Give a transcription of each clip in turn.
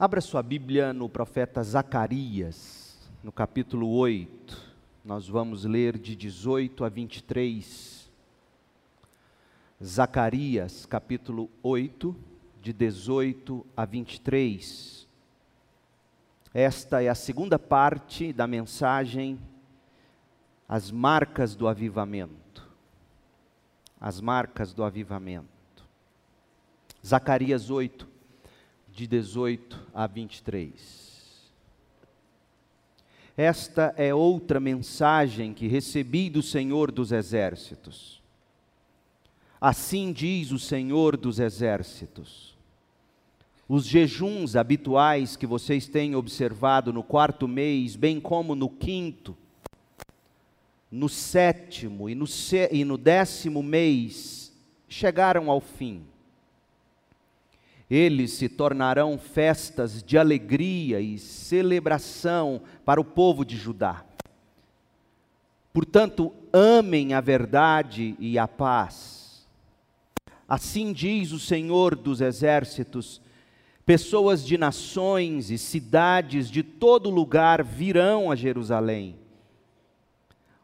Abra sua Bíblia no profeta Zacarias, no capítulo 8. Nós vamos ler de 18 a 23. Zacarias, capítulo 8, de 18 a 23. Esta é a segunda parte da mensagem As marcas do avivamento. As marcas do avivamento. Zacarias 8, de 18 a 23. Esta é outra mensagem que recebi do Senhor dos Exércitos. Assim diz o Senhor dos Exércitos: os jejuns habituais que vocês têm observado no quarto mês, bem como no quinto, no sétimo e no, e no décimo mês, chegaram ao fim eles se tornarão festas de alegria e celebração para o povo de Judá. Portanto, amem a verdade e a paz. Assim diz o Senhor dos Exércitos: pessoas de nações e cidades de todo lugar virão a Jerusalém.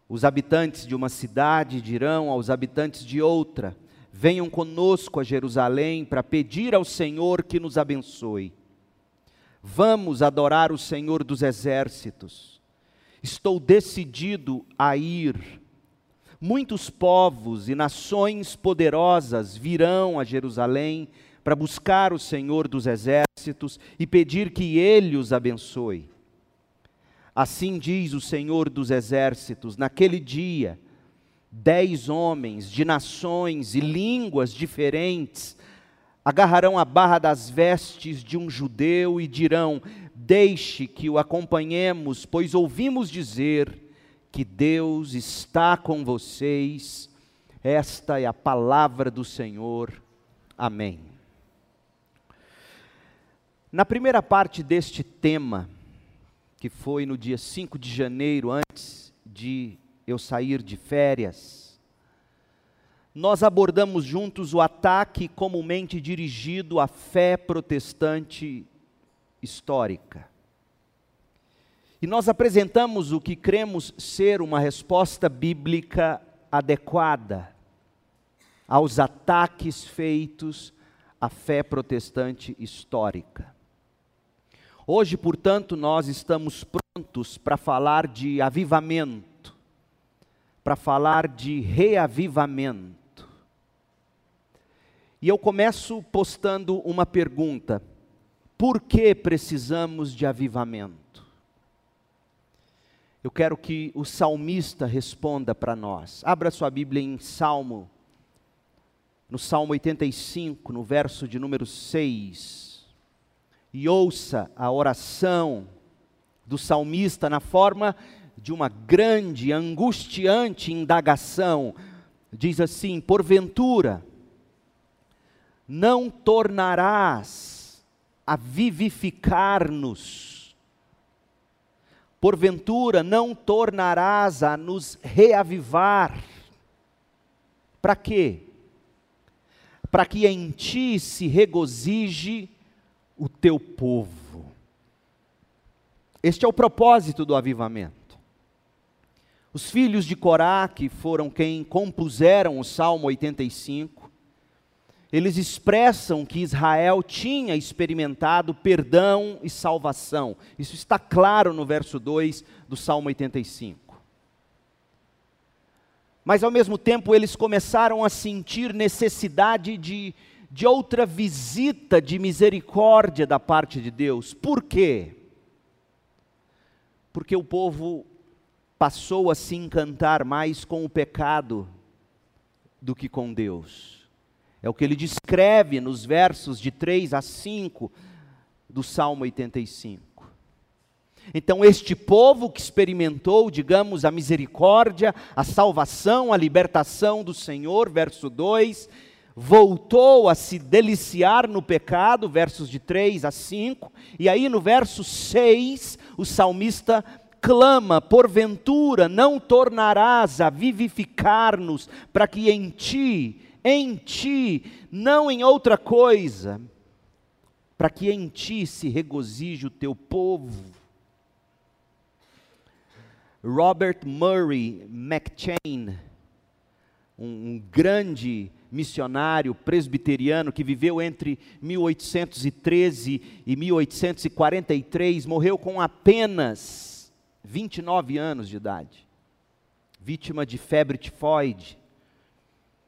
Os habitantes de uma cidade dirão aos habitantes de outra: venham conosco a Jerusalém para pedir ao Senhor que nos abençoe. Vamos adorar o Senhor dos exércitos. Estou decidido a ir. Muitos povos e nações poderosas virão a Jerusalém para buscar o Senhor dos exércitos e pedir que ele os abençoe. Assim diz o Senhor dos exércitos: naquele dia, dez homens de nações e línguas diferentes agarrarão a barra das vestes de um judeu e dirão: Deixe que o acompanhemos, pois ouvimos dizer que Deus está com vocês. Esta é a palavra do Senhor. Amém. Na primeira parte deste tema, que foi no dia 5 de janeiro, antes de eu sair de férias, nós abordamos juntos o ataque comumente dirigido à fé protestante histórica. E nós apresentamos o que cremos ser uma resposta bíblica adequada aos ataques feitos à fé protestante histórica. Hoje, portanto, nós estamos prontos para falar de avivamento para falar de reavivamento. E eu começo postando uma pergunta: por que precisamos de avivamento? Eu quero que o salmista responda para nós. Abra sua Bíblia em Salmo, no Salmo 85, no verso de número 6, e ouça a oração do salmista na forma de uma grande, angustiante indagação. Diz assim: porventura, não tornarás a vivificar-nos, porventura, não tornarás a nos reavivar. Para quê? Para que em ti se regozije o teu povo. Este é o propósito do avivamento. Os filhos de Corá, que foram quem compuseram o Salmo 85, eles expressam que Israel tinha experimentado perdão e salvação. Isso está claro no verso 2 do Salmo 85. Mas ao mesmo tempo eles começaram a sentir necessidade de, de outra visita de misericórdia da parte de Deus. Por quê? Porque o povo passou a se encantar mais com o pecado do que com Deus. É o que ele descreve nos versos de 3 a 5 do Salmo 85. Então, este povo que experimentou, digamos, a misericórdia, a salvação, a libertação do Senhor, verso 2, voltou a se deliciar no pecado, versos de 3 a 5, e aí no verso 6, o salmista clama, porventura não tornarás a vivificar-nos, para que em ti, em ti, não em outra coisa, para que em ti se regozije o teu povo. Robert Murray McChain, um, um grande missionário presbiteriano que viveu entre 1813 e 1843, morreu com apenas 29 anos de idade, vítima de febre tifoide.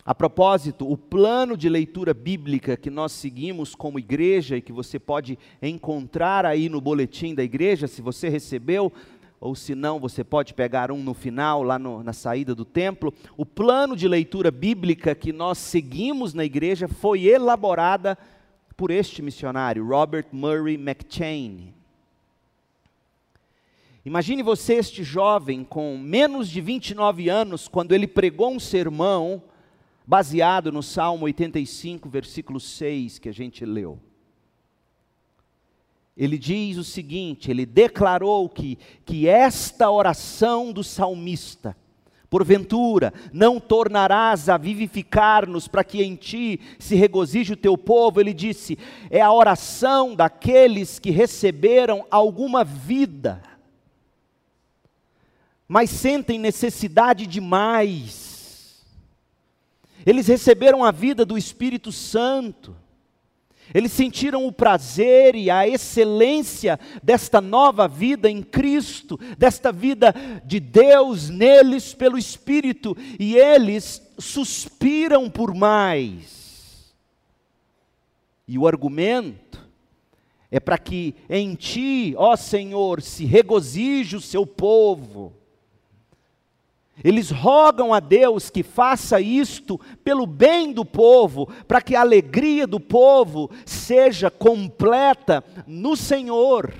A propósito, o plano de leitura bíblica que nós seguimos como igreja e que você pode encontrar aí no boletim da igreja, se você recebeu, ou se não, você pode pegar um no final, lá no, na saída do templo. O plano de leitura bíblica que nós seguimos na igreja foi elaborada por este missionário, Robert Murray McChain. Imagine você, este jovem com menos de 29 anos, quando ele pregou um sermão baseado no Salmo 85, versículo 6, que a gente leu. Ele diz o seguinte: ele declarou que, que esta oração do salmista, porventura, não tornarás a vivificar-nos para que em ti se regozije o teu povo. Ele disse: é a oração daqueles que receberam alguma vida, mas sentem necessidade de mais eles receberam a vida do Espírito Santo. Eles sentiram o prazer e a excelência desta nova vida em Cristo, desta vida de Deus neles pelo Espírito, e eles suspiram por mais. E o argumento é para que em ti, ó Senhor, se regozije o seu povo. Eles rogam a Deus que faça isto pelo bem do povo, para que a alegria do povo seja completa no Senhor.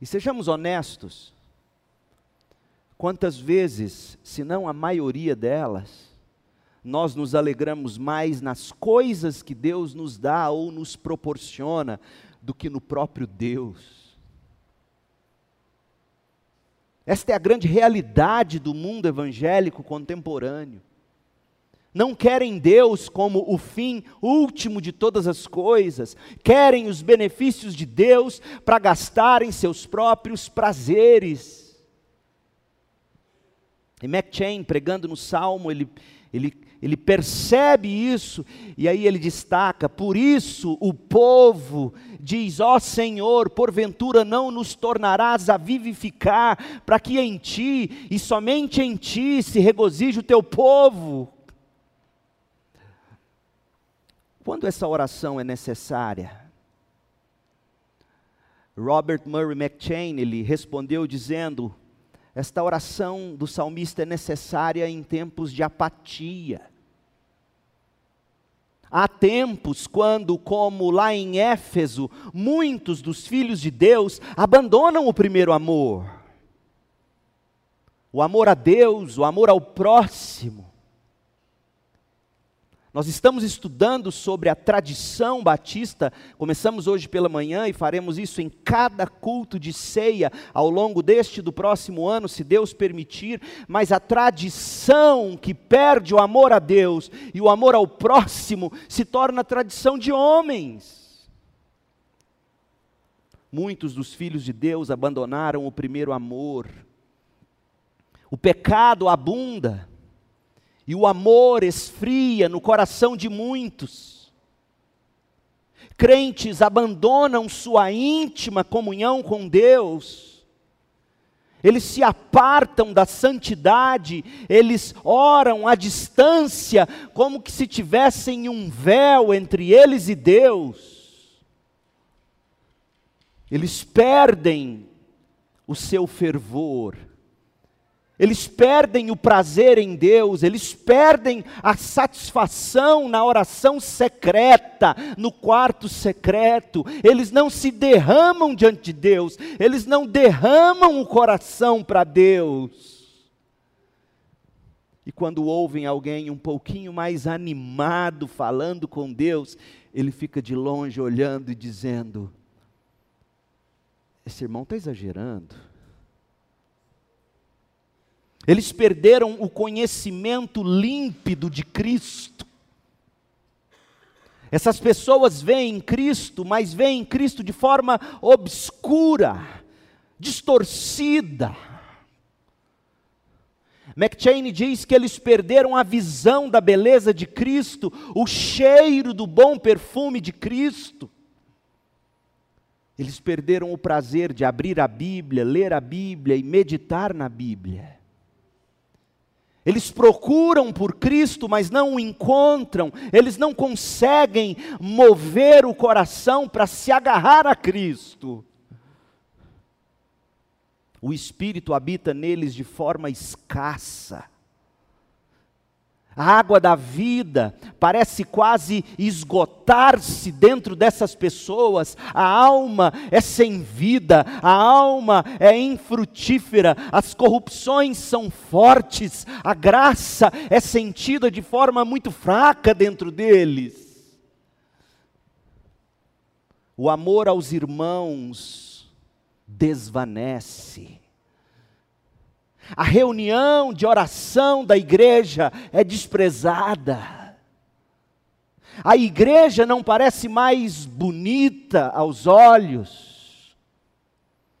E sejamos honestos, quantas vezes, se não a maioria delas, nós nos alegramos mais nas coisas que Deus nos dá ou nos proporciona do que no próprio Deus. Esta é a grande realidade do mundo evangélico contemporâneo. Não querem Deus como o fim último de todas as coisas, querem os benefícios de Deus para gastarem seus próprios prazeres. E McChain, pregando no Salmo, ele, ele, ele percebe isso, e aí ele destaca: por isso o povo diz: Ó oh Senhor, porventura não nos tornarás a vivificar, para que em ti e somente em ti se regozije o teu povo. Quando essa oração é necessária? Robert Murray McChain, ele respondeu dizendo: esta oração do salmista é necessária em tempos de apatia. Há tempos quando, como lá em Éfeso, muitos dos filhos de Deus abandonam o primeiro amor. O amor a Deus, o amor ao próximo. Nós estamos estudando sobre a tradição batista, começamos hoje pela manhã e faremos isso em cada culto de ceia ao longo deste e do próximo ano, se Deus permitir, mas a tradição que perde o amor a Deus e o amor ao próximo se torna tradição de homens. Muitos dos filhos de Deus abandonaram o primeiro amor, o pecado abunda e o amor esfria no coração de muitos. Crentes abandonam sua íntima comunhão com Deus, eles se apartam da santidade, eles oram à distância, como que se tivessem um véu entre eles e Deus. Eles perdem o seu fervor eles perdem o prazer em Deus, eles perdem a satisfação na oração secreta, no quarto secreto, eles não se derramam diante de Deus, eles não derramam o coração para Deus. E quando ouvem alguém um pouquinho mais animado falando com Deus, ele fica de longe olhando e dizendo: Esse irmão está exagerando. Eles perderam o conhecimento límpido de Cristo. Essas pessoas veem Cristo, mas veem Cristo de forma obscura, distorcida. McChain diz que eles perderam a visão da beleza de Cristo, o cheiro do bom perfume de Cristo. Eles perderam o prazer de abrir a Bíblia, ler a Bíblia e meditar na Bíblia. Eles procuram por Cristo, mas não o encontram. Eles não conseguem mover o coração para se agarrar a Cristo. O Espírito habita neles de forma escassa. A água da vida parece quase esgotar-se dentro dessas pessoas. A alma é sem vida, a alma é infrutífera, as corrupções são fortes, a graça é sentida de forma muito fraca dentro deles. O amor aos irmãos desvanece. A reunião de oração da igreja é desprezada. A igreja não parece mais bonita aos olhos.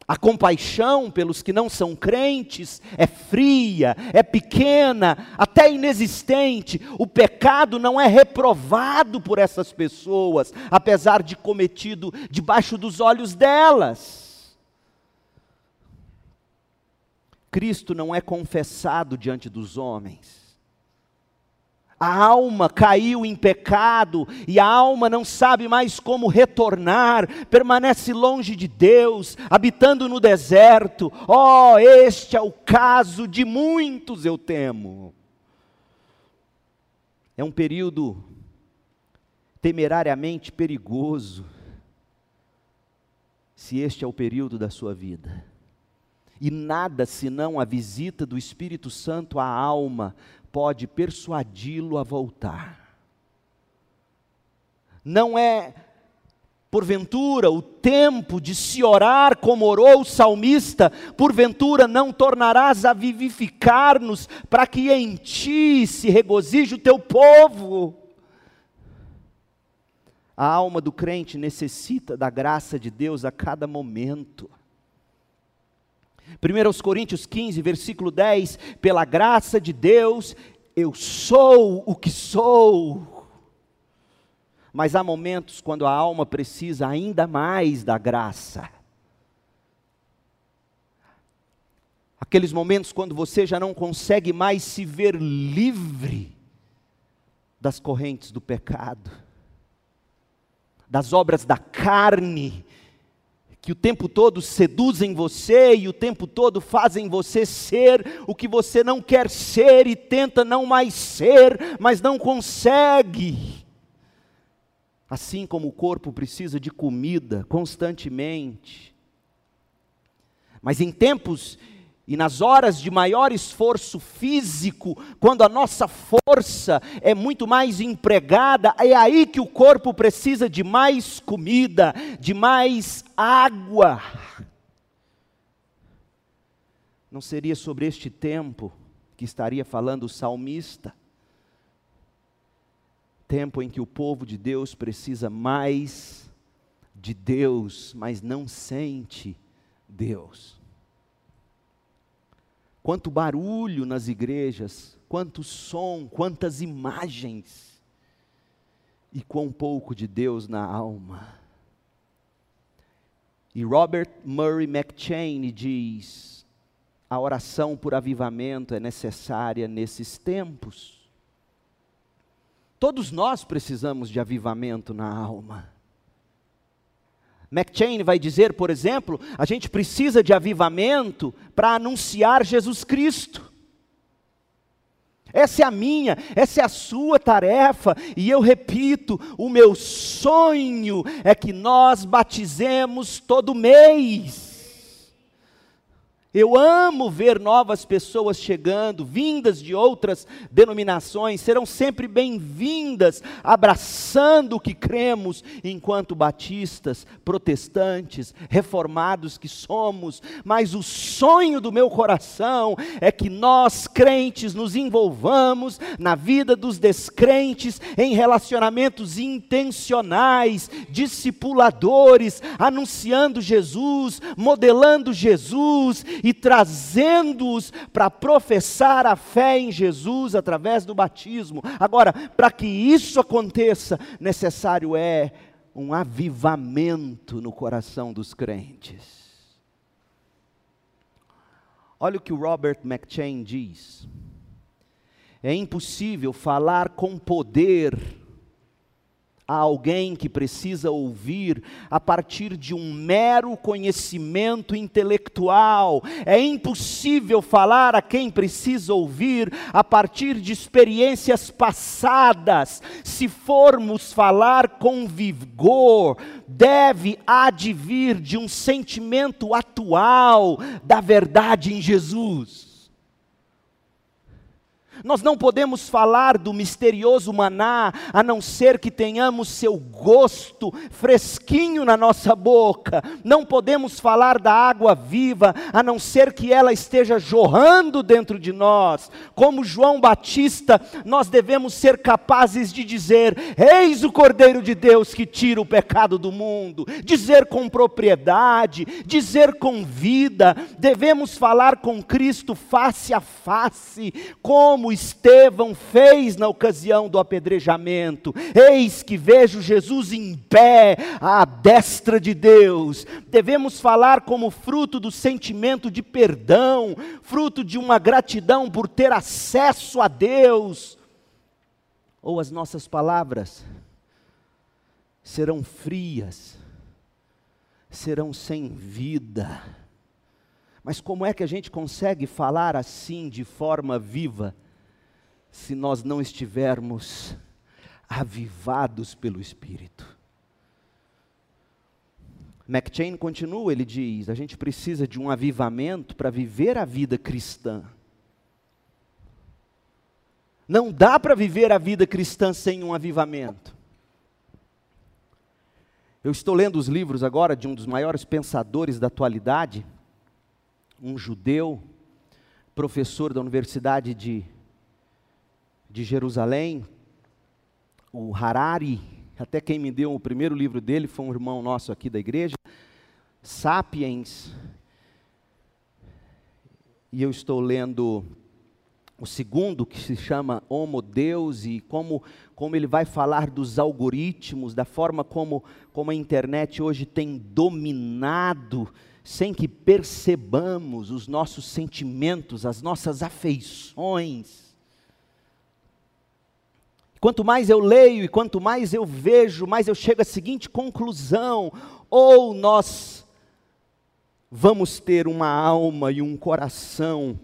A compaixão pelos que não são crentes é fria, é pequena, até inexistente. O pecado não é reprovado por essas pessoas, apesar de cometido debaixo dos olhos delas. Cristo não é confessado diante dos homens. A alma caiu em pecado e a alma não sabe mais como retornar, permanece longe de Deus, habitando no deserto. Oh, este é o caso de muitos, eu temo. É um período temerariamente perigoso, se este é o período da sua vida e nada senão a visita do Espírito Santo à alma pode persuadi-lo a voltar. Não é, porventura, o tempo de se orar como orou o salmista, porventura não tornarás a vivificar-nos, para que em ti se regozije o teu povo. A alma do crente necessita da graça de Deus a cada momento. 1 Coríntios 15, versículo 10: Pela graça de Deus, eu sou o que sou. Mas há momentos quando a alma precisa ainda mais da graça. Aqueles momentos quando você já não consegue mais se ver livre das correntes do pecado, das obras da carne, que o tempo todo seduzem você e o tempo todo fazem você ser o que você não quer ser e tenta não mais ser, mas não consegue. Assim como o corpo precisa de comida constantemente. Mas em tempos e nas horas de maior esforço físico, quando a nossa força é muito mais empregada, é aí que o corpo precisa de mais comida, de mais água. Não seria sobre este tempo que estaria falando o salmista? Tempo em que o povo de Deus precisa mais de Deus, mas não sente Deus. Quanto barulho nas igrejas, quanto som, quantas imagens, e quão pouco de Deus na alma. E Robert Murray McChain diz: a oração por avivamento é necessária nesses tempos. Todos nós precisamos de avivamento na alma. McChain vai dizer, por exemplo, a gente precisa de avivamento para anunciar Jesus Cristo. Essa é a minha, essa é a sua tarefa, e eu repito: o meu sonho é que nós batizemos todo mês. Eu amo ver novas pessoas chegando, vindas de outras denominações, serão sempre bem-vindas, abraçando o que cremos, enquanto batistas, protestantes, reformados que somos. Mas o sonho do meu coração é que nós, crentes, nos envolvamos na vida dos descrentes, em relacionamentos intencionais, discipuladores, anunciando Jesus, modelando Jesus e trazendo-os para professar a fé em Jesus através do batismo. Agora, para que isso aconteça, necessário é um avivamento no coração dos crentes. Olha o que o Robert McChain diz. É impossível falar com poder a alguém que precisa ouvir a partir de um mero conhecimento intelectual. É impossível falar a quem precisa ouvir a partir de experiências passadas. Se formos falar com vigor, deve advir de um sentimento atual da verdade em Jesus. Nós não podemos falar do misterioso maná, a não ser que tenhamos seu gosto fresquinho na nossa boca. Não podemos falar da água viva, a não ser que ela esteja jorrando dentro de nós. Como João Batista, nós devemos ser capazes de dizer: Eis o Cordeiro de Deus que tira o pecado do mundo. Dizer com propriedade, dizer com vida. Devemos falar com Cristo face a face, como como Estevão fez na ocasião do apedrejamento. Eis que vejo Jesus em pé à destra de Deus. Devemos falar como fruto do sentimento de perdão, fruto de uma gratidão por ter acesso a Deus. Ou as nossas palavras serão frias, serão sem vida. Mas como é que a gente consegue falar assim de forma viva? Se nós não estivermos avivados pelo Espírito. McChain continua, ele diz: a gente precisa de um avivamento para viver a vida cristã. Não dá para viver a vida cristã sem um avivamento. Eu estou lendo os livros agora de um dos maiores pensadores da atualidade, um judeu, professor da Universidade de de Jerusalém, o Harari, até quem me deu o primeiro livro dele foi um irmão nosso aqui da igreja, Sapiens. E eu estou lendo o segundo, que se chama Homo Deus, e como, como ele vai falar dos algoritmos, da forma como, como a internet hoje tem dominado, sem que percebamos os nossos sentimentos, as nossas afeições. Quanto mais eu leio e quanto mais eu vejo, mais eu chego à seguinte conclusão: ou nós vamos ter uma alma e um coração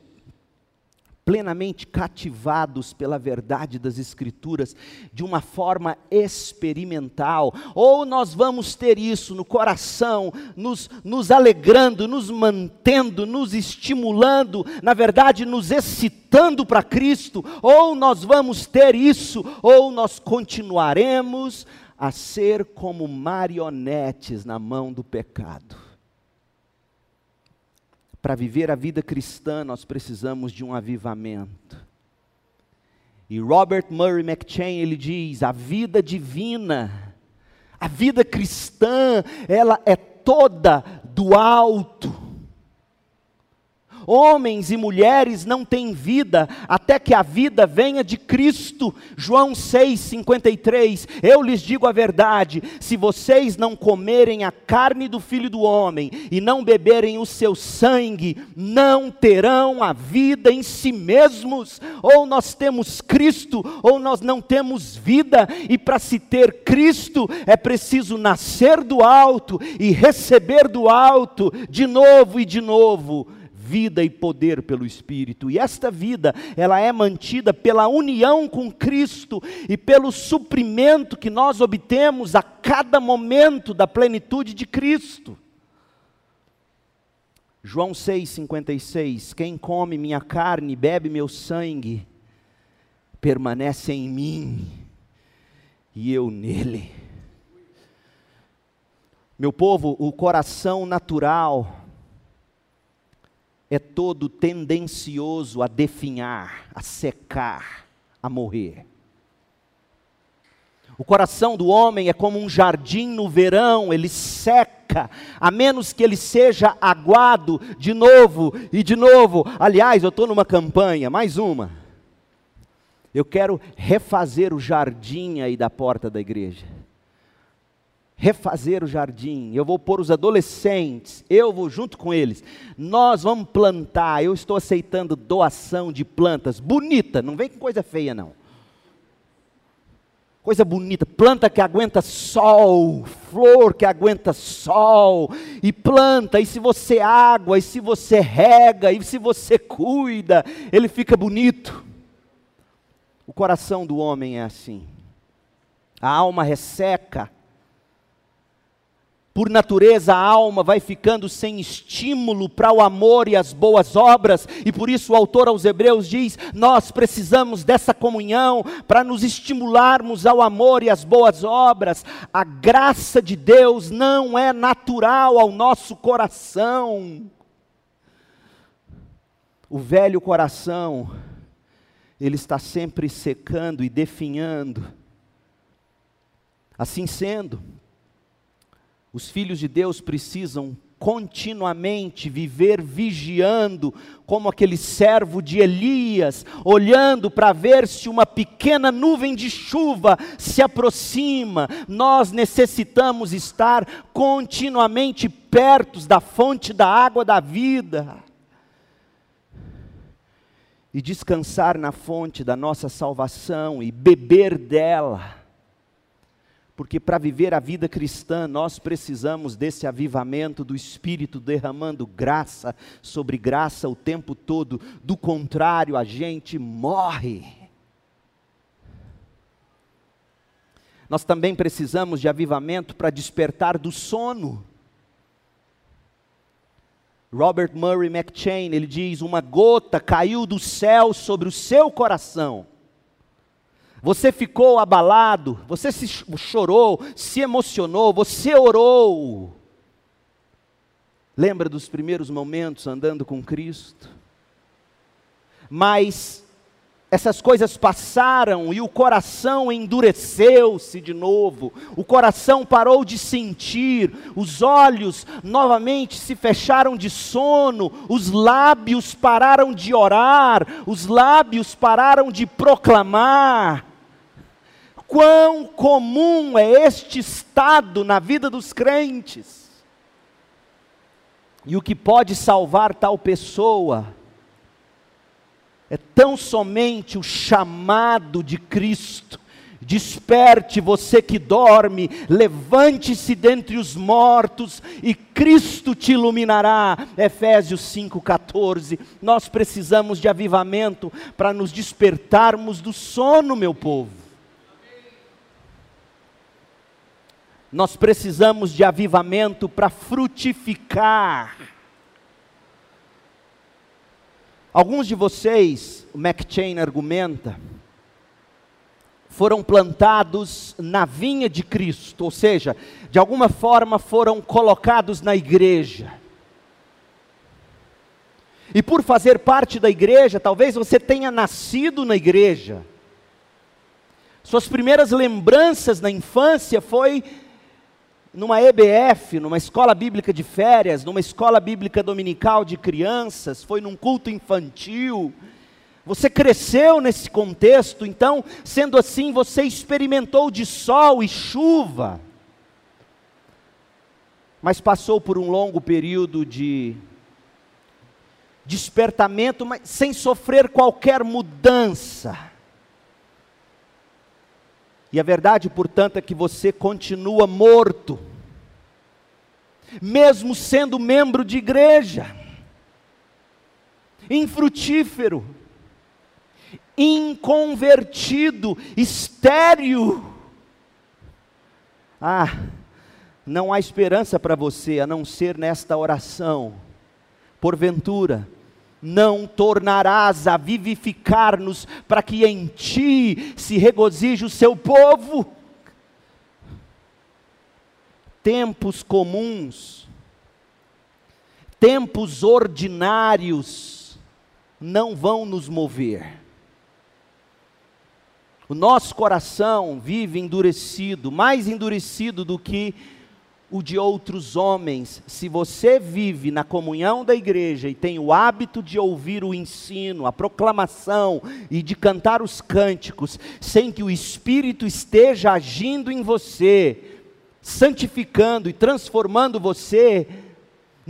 plenamente cativados pela verdade das Escrituras de uma forma experimental, ou nós vamos ter isso no coração, nos, nos alegrando, nos mantendo, nos estimulando, na verdade, nos excitando para Cristo, ou nós vamos ter isso, ou nós continuaremos a ser como marionetes na mão do pecado. Para viver a vida cristã, nós precisamos de um avivamento. E Robert Murray McChain, ele diz: a vida divina, a vida cristã, ela é toda do alto Homens e mulheres não têm vida até que a vida venha de Cristo. João 6:53. Eu lhes digo a verdade: se vocês não comerem a carne do Filho do homem e não beberem o seu sangue, não terão a vida em si mesmos. Ou nós temos Cristo, ou nós não temos vida, e para se ter Cristo é preciso nascer do alto e receber do alto de novo e de novo vida e poder pelo Espírito. E esta vida, ela é mantida pela união com Cristo e pelo suprimento que nós obtemos a cada momento da plenitude de Cristo. João 6,56: Quem come minha carne, bebe meu sangue, permanece em mim e eu nele. Meu povo, o coração natural é todo tendencioso a definhar, a secar, a morrer. O coração do homem é como um jardim no verão, ele seca, a menos que ele seja aguado de novo e de novo. Aliás, eu estou numa campanha, mais uma. Eu quero refazer o jardim aí da porta da igreja. Refazer o jardim. Eu vou pôr os adolescentes, eu vou junto com eles. Nós vamos plantar. Eu estou aceitando doação de plantas bonita, não vem com coisa feia não Coisa bonita, planta que aguenta sol, flor que aguenta sol, e planta, e se você água, e se você rega, e se você cuida, ele fica bonito. O coração do homem é assim. A alma resseca, por natureza, a alma vai ficando sem estímulo para o amor e as boas obras, e por isso o autor aos Hebreus diz: Nós precisamos dessa comunhão para nos estimularmos ao amor e às boas obras. A graça de Deus não é natural ao nosso coração. O velho coração, ele está sempre secando e definhando. Assim sendo, os filhos de Deus precisam continuamente viver vigiando, como aquele servo de Elias, olhando para ver se uma pequena nuvem de chuva se aproxima. Nós necessitamos estar continuamente perto da fonte da água da vida e descansar na fonte da nossa salvação e beber dela porque para viver a vida cristã nós precisamos desse avivamento do Espírito derramando graça sobre graça o tempo todo, do contrário, a gente morre. Nós também precisamos de avivamento para despertar do sono. Robert Murray McChain, ele diz: Uma gota caiu do céu sobre o seu coração você ficou abalado, você se chorou, se emocionou, você orou. Lembra dos primeiros momentos andando com Cristo? Mas essas coisas passaram e o coração endureceu-se de novo, o coração parou de sentir, os olhos novamente se fecharam de sono, os lábios pararam de orar, os lábios pararam de proclamar. Quão comum é este estado na vida dos crentes. E o que pode salvar tal pessoa é tão somente o chamado de Cristo. Desperte você que dorme, levante-se dentre os mortos e Cristo te iluminará. Efésios 5,14. Nós precisamos de avivamento para nos despertarmos do sono, meu povo. Nós precisamos de avivamento para frutificar. Alguns de vocês, o McChain argumenta, foram plantados na vinha de Cristo, ou seja, de alguma forma foram colocados na igreja. E por fazer parte da igreja, talvez você tenha nascido na igreja. Suas primeiras lembranças na infância foi numa EBF, numa escola bíblica de férias, numa escola bíblica dominical de crianças, foi num culto infantil. Você cresceu nesse contexto, então, sendo assim, você experimentou de sol e chuva, mas passou por um longo período de despertamento, mas sem sofrer qualquer mudança. E a verdade, portanto, é que você continua morto, mesmo sendo membro de igreja, infrutífero, inconvertido, estéril. Ah, não há esperança para você a não ser nesta oração. porventura, não tornarás a vivificar-nos para que em ti se regozije o seu povo? Tempos comuns, tempos ordinários, não vão nos mover. O nosso coração vive endurecido, mais endurecido do que o de outros homens. Se você vive na comunhão da igreja e tem o hábito de ouvir o ensino, a proclamação e de cantar os cânticos, sem que o Espírito esteja agindo em você, santificando e transformando você,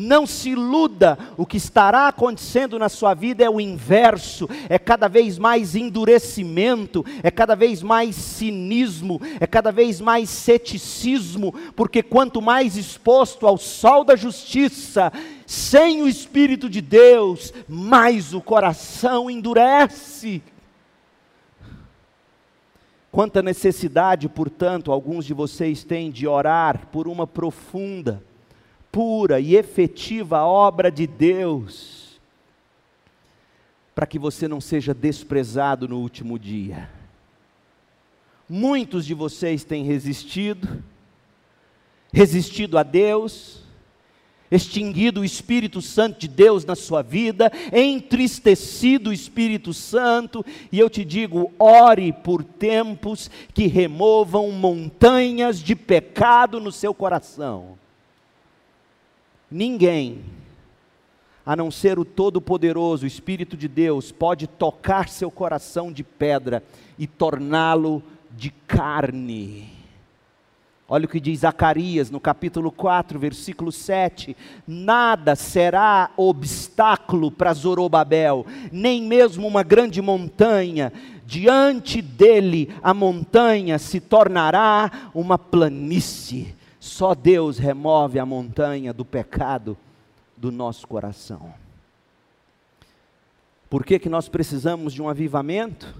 não se iluda, o que estará acontecendo na sua vida é o inverso, é cada vez mais endurecimento, é cada vez mais cinismo, é cada vez mais ceticismo, porque quanto mais exposto ao sol da justiça, sem o Espírito de Deus, mais o coração endurece. Quanta necessidade, portanto, alguns de vocês têm de orar por uma profunda, pura e efetiva obra de Deus, para que você não seja desprezado no último dia. Muitos de vocês têm resistido, resistido a Deus, extinguido o Espírito Santo de Deus na sua vida, entristecido o Espírito Santo, e eu te digo: ore por tempos que removam montanhas de pecado no seu coração. Ninguém, a não ser o Todo-Poderoso, o Espírito de Deus, pode tocar seu coração de pedra e torná-lo de carne. Olha o que diz Zacarias no capítulo 4, versículo 7: Nada será obstáculo para Zorobabel, nem mesmo uma grande montanha, diante dele a montanha se tornará uma planície. Só Deus remove a montanha do pecado do nosso coração. Por que, que nós precisamos de um avivamento?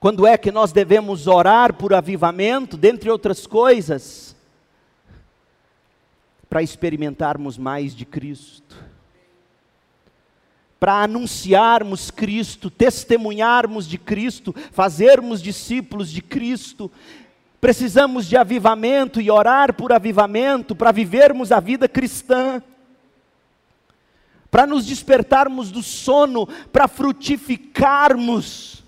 Quando é que nós devemos orar por avivamento, dentre outras coisas? Para experimentarmos mais de Cristo, para anunciarmos Cristo, testemunharmos de Cristo, fazermos discípulos de Cristo, Precisamos de avivamento e orar por avivamento para vivermos a vida cristã, para nos despertarmos do sono, para frutificarmos.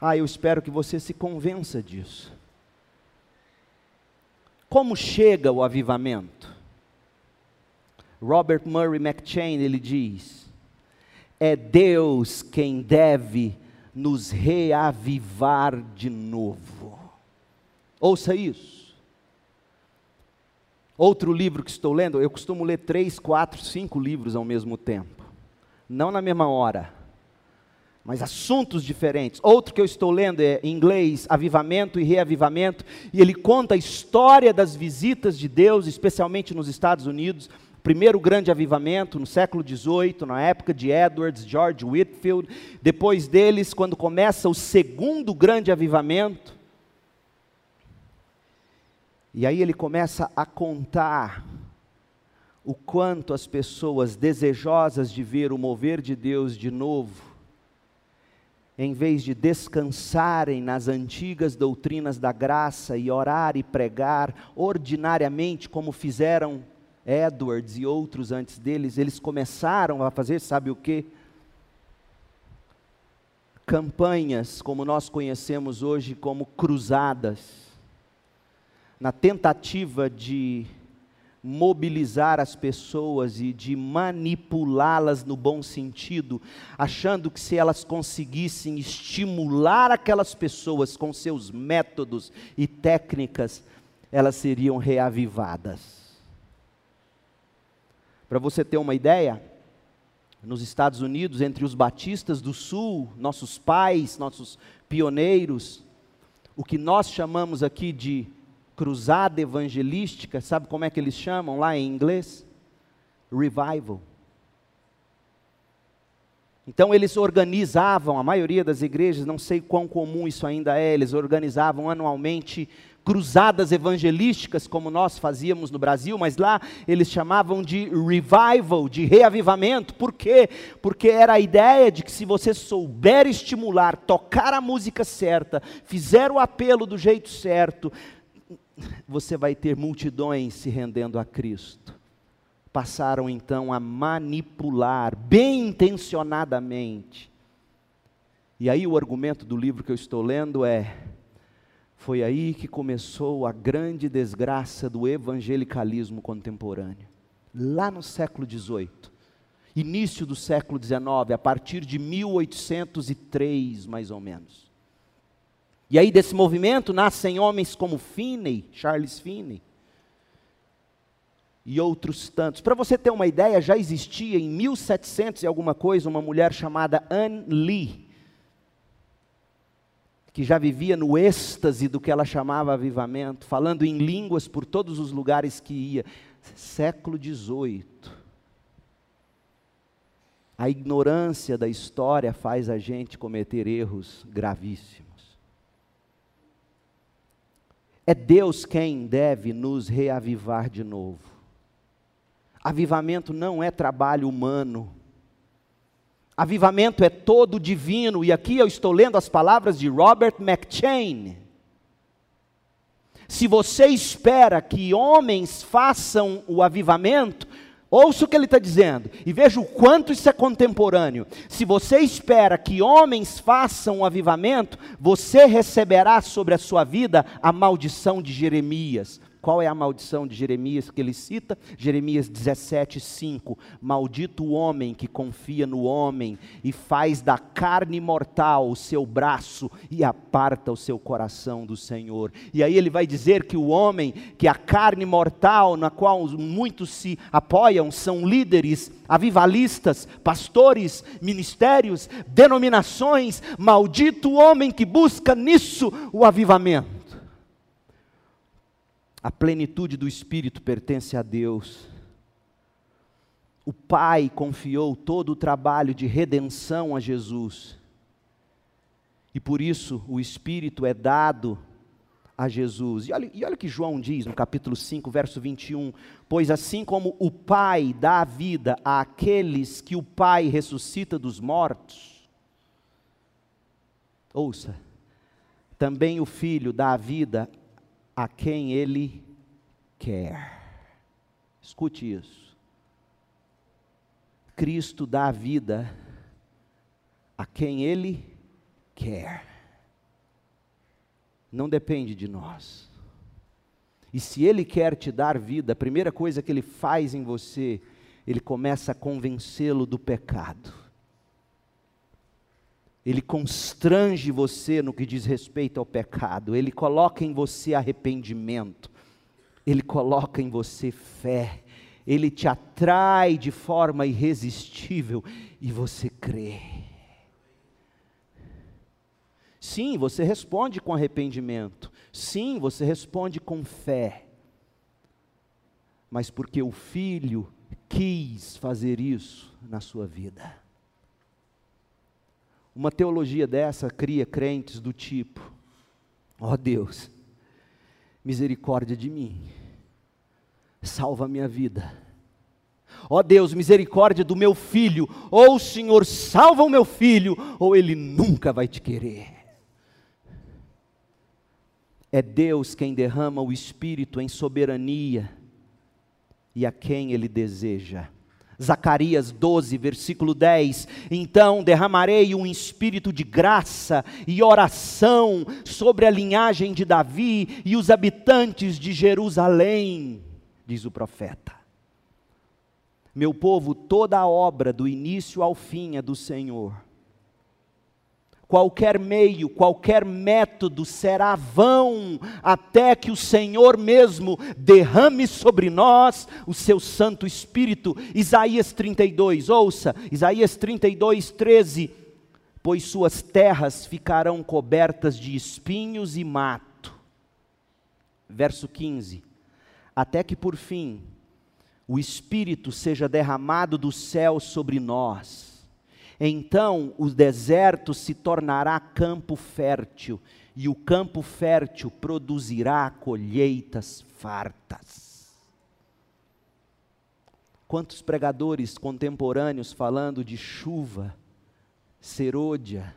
Ah, eu espero que você se convença disso. Como chega o avivamento? Robert Murray McChain ele diz: é Deus quem deve nos reavivar de novo. Ouça isso. Outro livro que estou lendo, eu costumo ler três, quatro, cinco livros ao mesmo tempo. Não na mesma hora, mas assuntos diferentes. Outro que eu estou lendo é em inglês, Avivamento e Reavivamento, e ele conta a história das visitas de Deus, especialmente nos Estados Unidos, primeiro grande avivamento no século XVIII, na época de Edwards, George Whitfield. Depois deles, quando começa o segundo grande avivamento. E aí ele começa a contar o quanto as pessoas desejosas de ver o mover de Deus de novo, em vez de descansarem nas antigas doutrinas da graça e orar e pregar ordinariamente como fizeram Edwards e outros antes deles, eles começaram a fazer, sabe o que? Campanhas, como nós conhecemos hoje como cruzadas, na tentativa de mobilizar as pessoas e de manipulá-las no bom sentido, achando que se elas conseguissem estimular aquelas pessoas com seus métodos e técnicas, elas seriam reavivadas. Para você ter uma ideia, nos Estados Unidos, entre os batistas do Sul, nossos pais, nossos pioneiros, o que nós chamamos aqui de cruzada evangelística, sabe como é que eles chamam lá em inglês? Revival. Então eles organizavam, a maioria das igrejas, não sei quão comum isso ainda é, eles organizavam anualmente cruzadas evangelísticas, como nós fazíamos no Brasil, mas lá eles chamavam de revival, de reavivamento. Por quê? Porque era a ideia de que se você souber estimular, tocar a música certa, fizer o apelo do jeito certo, você vai ter multidões se rendendo a Cristo. Passaram então a manipular, bem intencionadamente. E aí o argumento do livro que eu estou lendo é: foi aí que começou a grande desgraça do evangelicalismo contemporâneo. Lá no século XVIII, início do século XIX, a partir de 1803, mais ou menos. E aí desse movimento nascem homens como Finney, Charles Finney, e outros tantos. Para você ter uma ideia, já existia em 1700 e alguma coisa uma mulher chamada Anne Lee, que já vivia no êxtase do que ela chamava avivamento, falando em línguas por todos os lugares que ia. Século XVIII. A ignorância da história faz a gente cometer erros gravíssimos. É Deus quem deve nos reavivar de novo. Avivamento não é trabalho humano. Avivamento é todo divino, e aqui eu estou lendo as palavras de Robert McChain. Se você espera que homens façam o avivamento, ouça o que ele está dizendo, e veja o quanto isso é contemporâneo. Se você espera que homens façam o avivamento, você receberá sobre a sua vida a maldição de Jeremias. Qual é a maldição de Jeremias que ele cita? Jeremias 17, 5. Maldito o homem que confia no homem e faz da carne mortal o seu braço e aparta o seu coração do Senhor. E aí ele vai dizer que o homem, que a carne mortal na qual muitos se apoiam, são líderes, avivalistas, pastores, ministérios, denominações. Maldito o homem que busca nisso o avivamento. A plenitude do Espírito pertence a Deus. O Pai confiou todo o trabalho de redenção a Jesus. E por isso o Espírito é dado a Jesus. E olha, e olha o que João diz no capítulo 5, verso 21. Pois assim como o Pai dá vida àqueles que o Pai ressuscita dos mortos, ouça, também o Filho dá vida a quem Ele quer. Escute isso. Cristo dá vida a quem Ele quer. Não depende de nós. E se Ele quer te dar vida, a primeira coisa que Ele faz em você, Ele começa a convencê-lo do pecado ele constrange você no que diz respeito ao pecado, ele coloca em você arrependimento, ele coloca em você fé, ele te atrai de forma irresistível e você crê. Sim, você responde com arrependimento, sim, você responde com fé, mas porque o Filho quis fazer isso na sua vida. Uma teologia dessa cria crentes do tipo: ó oh Deus, misericórdia de mim, salva a minha vida. Ó oh Deus, misericórdia do meu filho, ou o Senhor salva o meu filho, ou ele nunca vai te querer. É Deus quem derrama o Espírito em soberania e a quem Ele deseja Zacarias 12, versículo 10: Então derramarei um espírito de graça e oração sobre a linhagem de Davi e os habitantes de Jerusalém, diz o profeta. Meu povo, toda a obra do início ao fim é do Senhor qualquer meio, qualquer método será vão, até que o Senhor mesmo derrame sobre nós o seu Santo Espírito. Isaías 32, ouça, Isaías 32, 13. Pois suas terras ficarão cobertas de espinhos e mato. Verso 15. Até que por fim o Espírito seja derramado do céu sobre nós Então o deserto se tornará campo fértil, e o campo fértil produzirá colheitas fartas. Quantos pregadores contemporâneos falando de chuva, serôdia,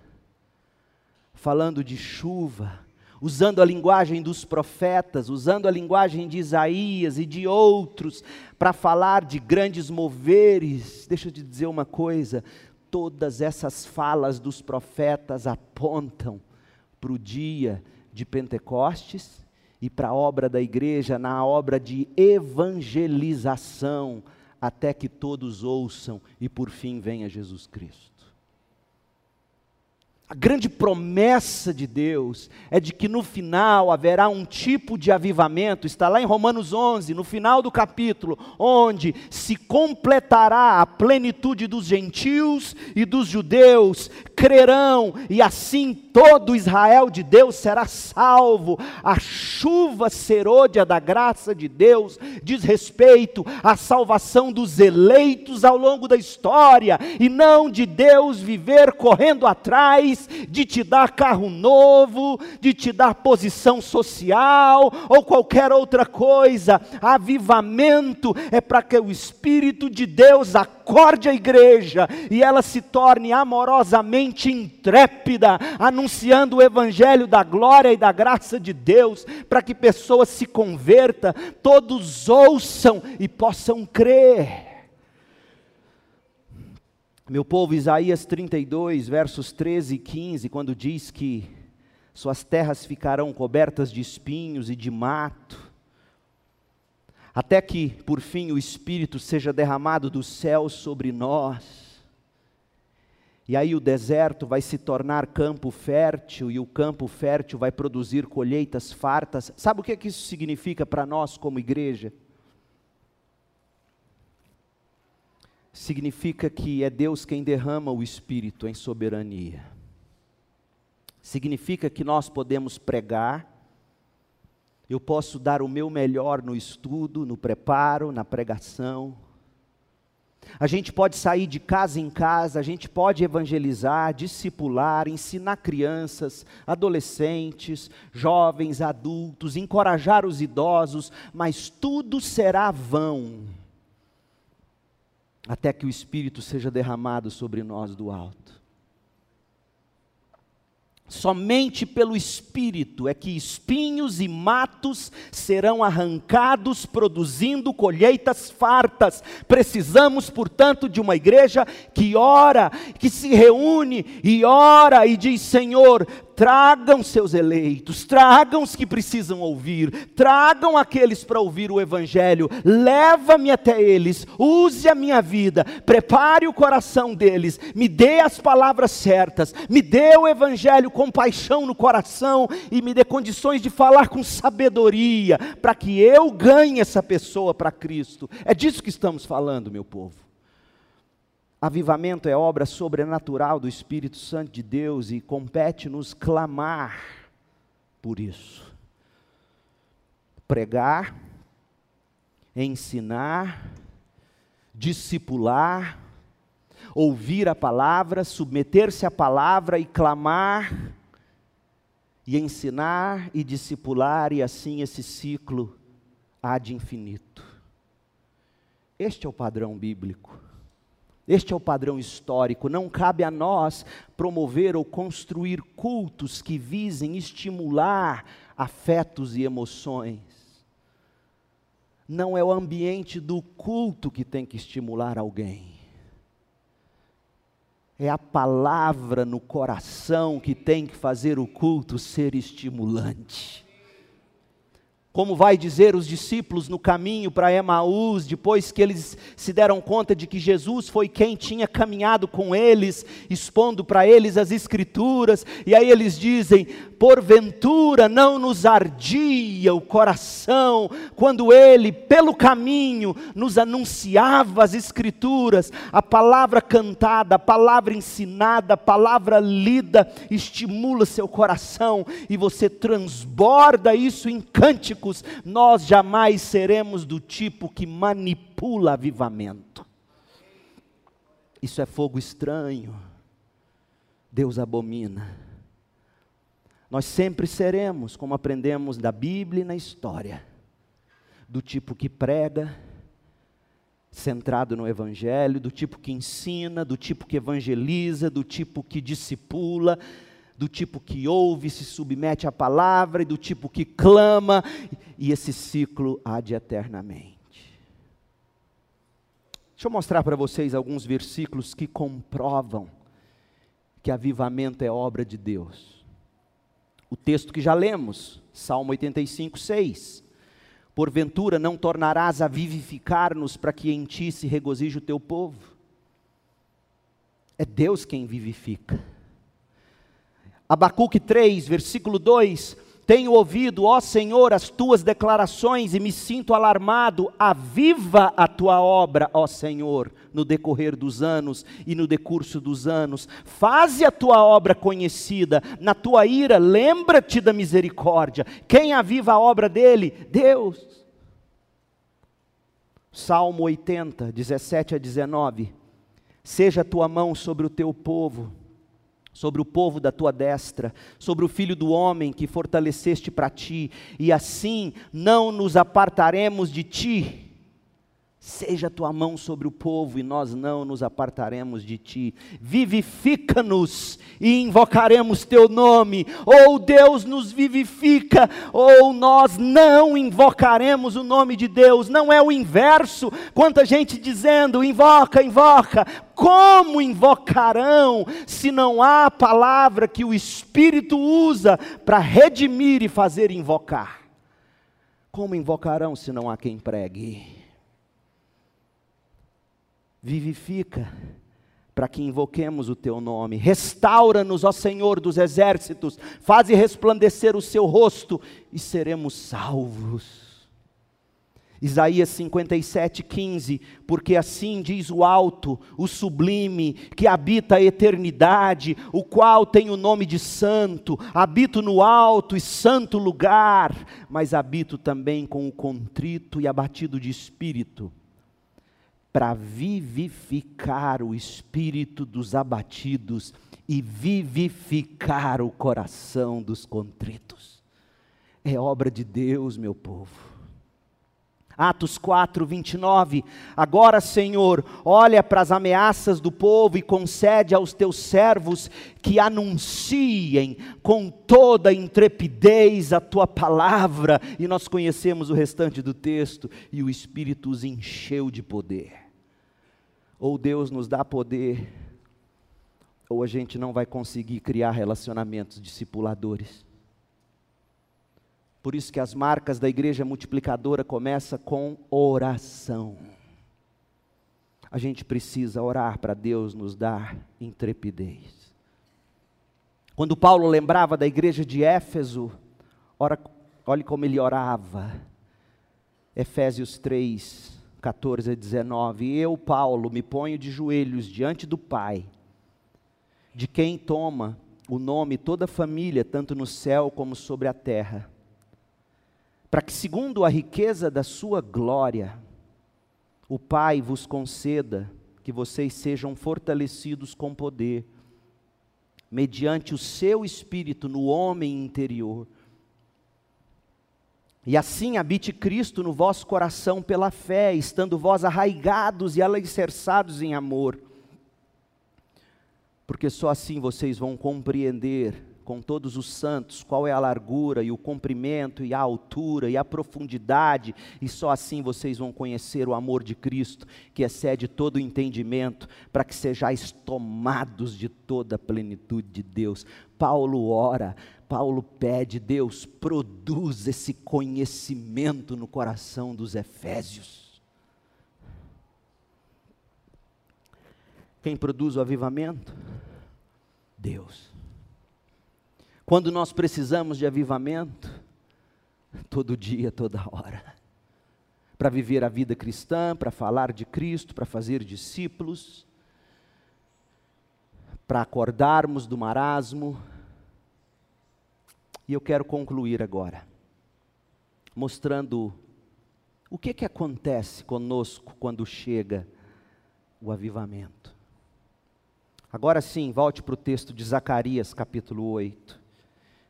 falando de chuva, usando a linguagem dos profetas, usando a linguagem de Isaías e de outros, para falar de grandes moveres. Deixa eu te dizer uma coisa: todas essas falas dos profetas apontam para o dia de Pentecostes e para a obra da igreja, na obra de evangelização, até que todos ouçam e por fim venha Jesus Cristo. A grande promessa de Deus é de que no final haverá um tipo de avivamento, está lá em Romanos 11, no final do capítulo, onde se completará a plenitude dos gentios e dos judeus, crerão, e assim todo Israel de Deus será salvo. A chuva serôdia da graça de Deus diz respeito à salvação dos eleitos ao longo da história, e não de Deus viver correndo atrás de te dar carro novo, de te dar posição social ou qualquer outra coisa. Avivamento é para que o Espírito de Deus acorde a igreja e ela se torne amorosamente intrépida, anunciando o evangelho da glória e da graça de Deus, para que pessoas se convertam, todos ouçam e possam crer. Meu povo, Isaías 32, versos 13 e 15, quando diz que suas terras ficarão cobertas de espinhos e de mato, até que, por fim, o Espírito seja derramado do céu sobre nós. E aí o deserto vai se tornar campo fértil, e o campo fértil vai produzir colheitas fartas. Sabe o que, é que isso significa para nós como igreja? Significa que é Deus quem derrama o Espírito em soberania. Significa que nós podemos pregar, eu posso dar o meu melhor no estudo, no preparo, na pregação. A gente pode sair de casa em casa, a gente pode evangelizar, discipular, ensinar crianças, adolescentes, jovens, adultos, encorajar os idosos, mas tudo será vão até que o Espírito seja derramado sobre nós do alto. Somente pelo Espírito é que espinhos e matos serão arrancados, produzindo colheitas fartas. Precisamos, portanto, de uma igreja que ora, que se reúne e ora e diz: Senhor, tragam seus eleitos, tragam os que precisam ouvir, tragam aqueles para ouvir o Evangelho, leva-me até eles, use a minha vida, prepare o coração deles, me dê as palavras certas, me dê o Evangelho com paixão no coração e me dê condições de falar com sabedoria, para que eu ganhe essa pessoa para Cristo. É disso que estamos falando, meu povo. Avivamento é obra sobrenatural do Espírito Santo de Deus e compete-nos clamar por isso. Pregar, ensinar, discipular, ouvir a palavra, submeter-se à palavra e clamar, e ensinar e discipular, e assim esse ciclo há de infinito. Este é o padrão bíblico. Este é o padrão histórico. Não cabe a nós promover ou construir cultos que visem estimular afetos e emoções. Não é o ambiente do culto que tem que estimular alguém. É a palavra no coração que tem que fazer o culto ser estimulante. Como vai dizer os discípulos no caminho para Emaús, depois que eles se deram conta de que Jesus foi quem tinha caminhado com eles, expondo para eles as Escrituras, e aí eles dizem: porventura não nos ardia o coração quando ele, pelo caminho, nos anunciava as Escrituras, a palavra cantada, a palavra ensinada, a palavra lida, estimula seu coração e você transborda isso em cânticos. Nós jamais seremos do tipo que manipula avivamento. Isso é fogo estranho Deus abomina. Nós sempre seremos, como aprendemos da Bíblia e na história, do tipo que prega, centrado no Evangelho, do tipo que ensina, do tipo que evangeliza, do tipo que discipula, do tipo que ouve, se submete à palavra, e do tipo que clama, e esse ciclo há de eternamente. Deixa eu mostrar para vocês alguns versículos que comprovam que avivamento é obra de Deus. O texto que já lemos, Salmo 85, 6. Porventura não tornarás a vivificar-nos para que em ti se regozije o teu povo. É Deus quem vivifica. Abacuque 3, versículo 2: Tenho ouvido, ó Senhor, as tuas declarações e me sinto alarmado. Aviva a tua obra, ó Senhor, no decorrer dos anos e no decurso dos anos. Faze a tua obra conhecida. Na tua ira, lembra-te da misericórdia. Quem aviva a obra dele? Deus. Salmo 80, 17 a 19. Seja a tua mão sobre o teu povo, sobre o povo da tua destra, sobre o filho do homem que fortaleceste para ti, e assim não nos apartaremos de ti Seja tua mão sobre o povo e nós não nos apartaremos de ti. Vivifica-nos e invocaremos teu nome. Ou Deus nos vivifica, ou nós não invocaremos o nome de Deus. Não é o inverso. Quanta gente dizendo: invoca, invoca. Como invocarão se não há palavra que o Espírito usa para redimir e fazer invocar? Como invocarão se não há quem pregue? Vivifica, para que invoquemos o teu nome. Restaura-nos, ó Senhor dos exércitos, faze resplandecer o seu rosto e seremos salvos. Isaías 57, 15, porque assim diz o alto, o sublime, que habita a eternidade, o qual tem o nome de santo, habito no alto e santo lugar, mas habito também com o contrito e abatido de espírito para vivificar o espírito dos abatidos e vivificar o coração dos contritos. É obra de Deus, meu povo. Atos 4, 29. Agora, Senhor, olha para as ameaças do povo e concede aos teus servos que anunciem com toda intrepidez a tua palavra. E nós conhecemos o restante do texto, e o Espírito os encheu de poder ou Deus nos dá poder, ou a gente não vai conseguir criar relacionamentos discipuladores. Por isso que as marcas da igreja multiplicadora começa com oração. A gente precisa orar para Deus nos dar intrepidez. Quando Paulo lembrava da igreja de Éfeso, ora, olhe como ele orava. Efésios 3, 14 a 19. Eu, Paulo, me ponho de joelhos diante do Pai, de quem toma o nome toda a família, tanto no céu como sobre a terra, para que, segundo a riqueza da sua glória, o Pai vos conceda que vocês sejam fortalecidos com poder, mediante o seu espírito no homem interior e assim habite Cristo no vosso coração pela fé, estando vós arraigados e alicerçados em amor. Porque só assim vocês vão compreender com todos os santos qual é a largura e o comprimento e a altura e a profundidade, e só assim vocês vão conhecer o amor de Cristo, que excede todo o entendimento, para que sejais tomados de toda a plenitude de Deus. Paulo ora Paulo pede, Deus, produz esse conhecimento no coração dos Efésios. Quem produz o avivamento? Deus. Quando nós precisamos de avivamento? Todo dia, toda hora. Para viver a vida cristã, para falar de Cristo, para fazer discípulos, para acordarmos do marasmo, e eu quero concluir agora, mostrando o que, que acontece conosco quando chega o avivamento. Agora sim, volte para o texto de Zacarias, capítulo 8,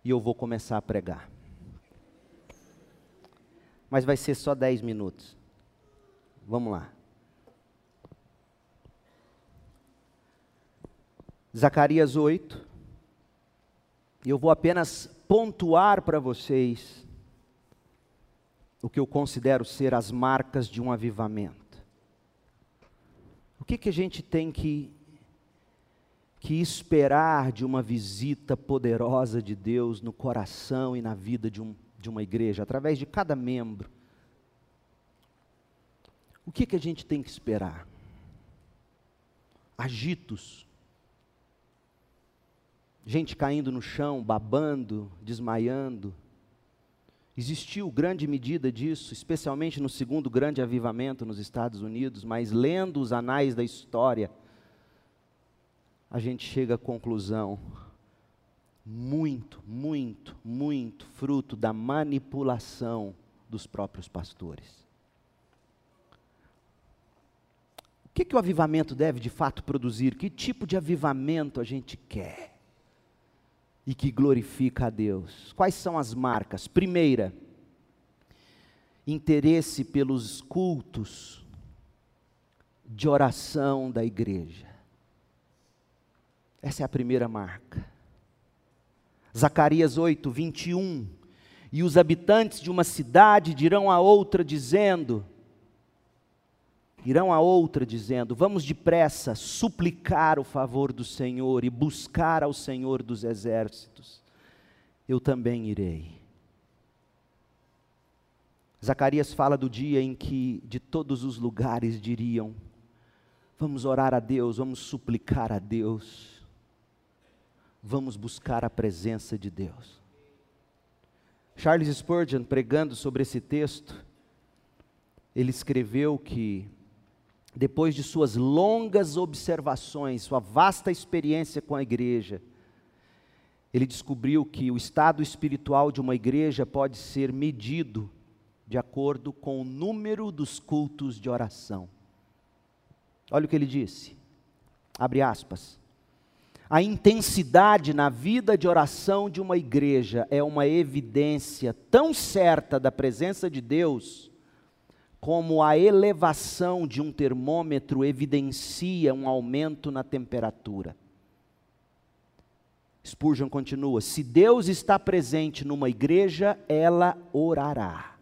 e eu vou começar a pregar. Mas vai ser só 10 minutos. Vamos lá. Zacarias 8, e eu vou apenas pontuar para vocês o que eu considero ser as marcas de um avivamento. O que, que a gente tem que que esperar de uma visita poderosa de Deus no coração e na vida de, um, de uma igreja, através de cada membro. O que, que a gente tem que esperar? Agitos. Gente caindo no chão, babando, desmaiando. Existiu grande medida disso, especialmente no segundo grande avivamento nos Estados Unidos, mas lendo os anais da história, a gente chega à conclusão: muito, muito, muito fruto da manipulação dos próprios pastores. O que, que o avivamento deve de fato produzir? Que tipo de avivamento a gente quer? E que glorifica a Deus? Quais são as marcas? Primeira, interesse pelos cultos de oração da igreja. Essa é a primeira marca. Zacarias 8, 21. E os habitantes de uma cidade dirão a outra, dizendo: irão a outra, dizendo: Vamos depressa suplicar o favor do Senhor e buscar ao Senhor dos exércitos. Eu também irei. Zacarias fala do dia em que de todos os lugares diriam: Vamos orar a Deus, vamos suplicar a Deus vamos buscar a presença de Deus. Charles Spurgeon, pregando sobre esse texto, ele escreveu que, depois de suas longas observações, sua vasta experiência com a igreja, ele descobriu que o estado espiritual de uma igreja pode ser medido de acordo com o número dos cultos de oração. Olha o que ele disse. Abre aspas. A intensidade na vida de oração de uma igreja é uma evidência tão certa da presença de Deus, como a elevação de um termômetro evidencia um aumento na temperatura. Spurgeon continua: se Deus está presente numa igreja, ela orará.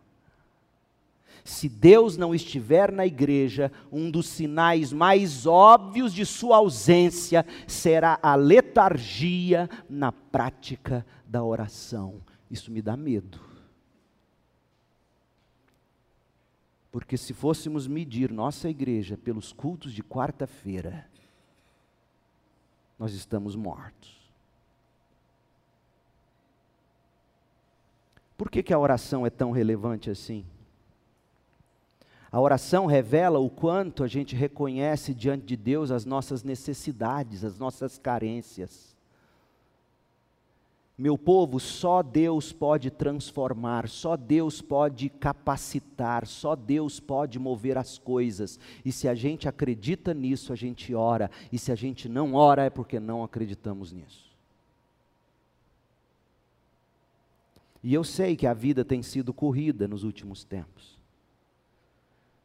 Se Deus não estiver na igreja, um dos sinais mais óbvios de sua ausência será a letargia na prática da oração. Isso me dá medo. Porque se fôssemos medir nossa igreja pelos cultos de quarta-feira, nós estamos mortos. Por que, que a oração é tão relevante assim? A oração revela o quanto a gente reconhece diante de Deus as nossas necessidades, as nossas carências. Meu povo, só Deus pode transformar, só Deus pode capacitar, só Deus pode mover as coisas. E se a gente acredita nisso, a gente ora. E se a gente não ora, é porque não acreditamos nisso. E eu sei que a vida tem sido corrida nos últimos tempos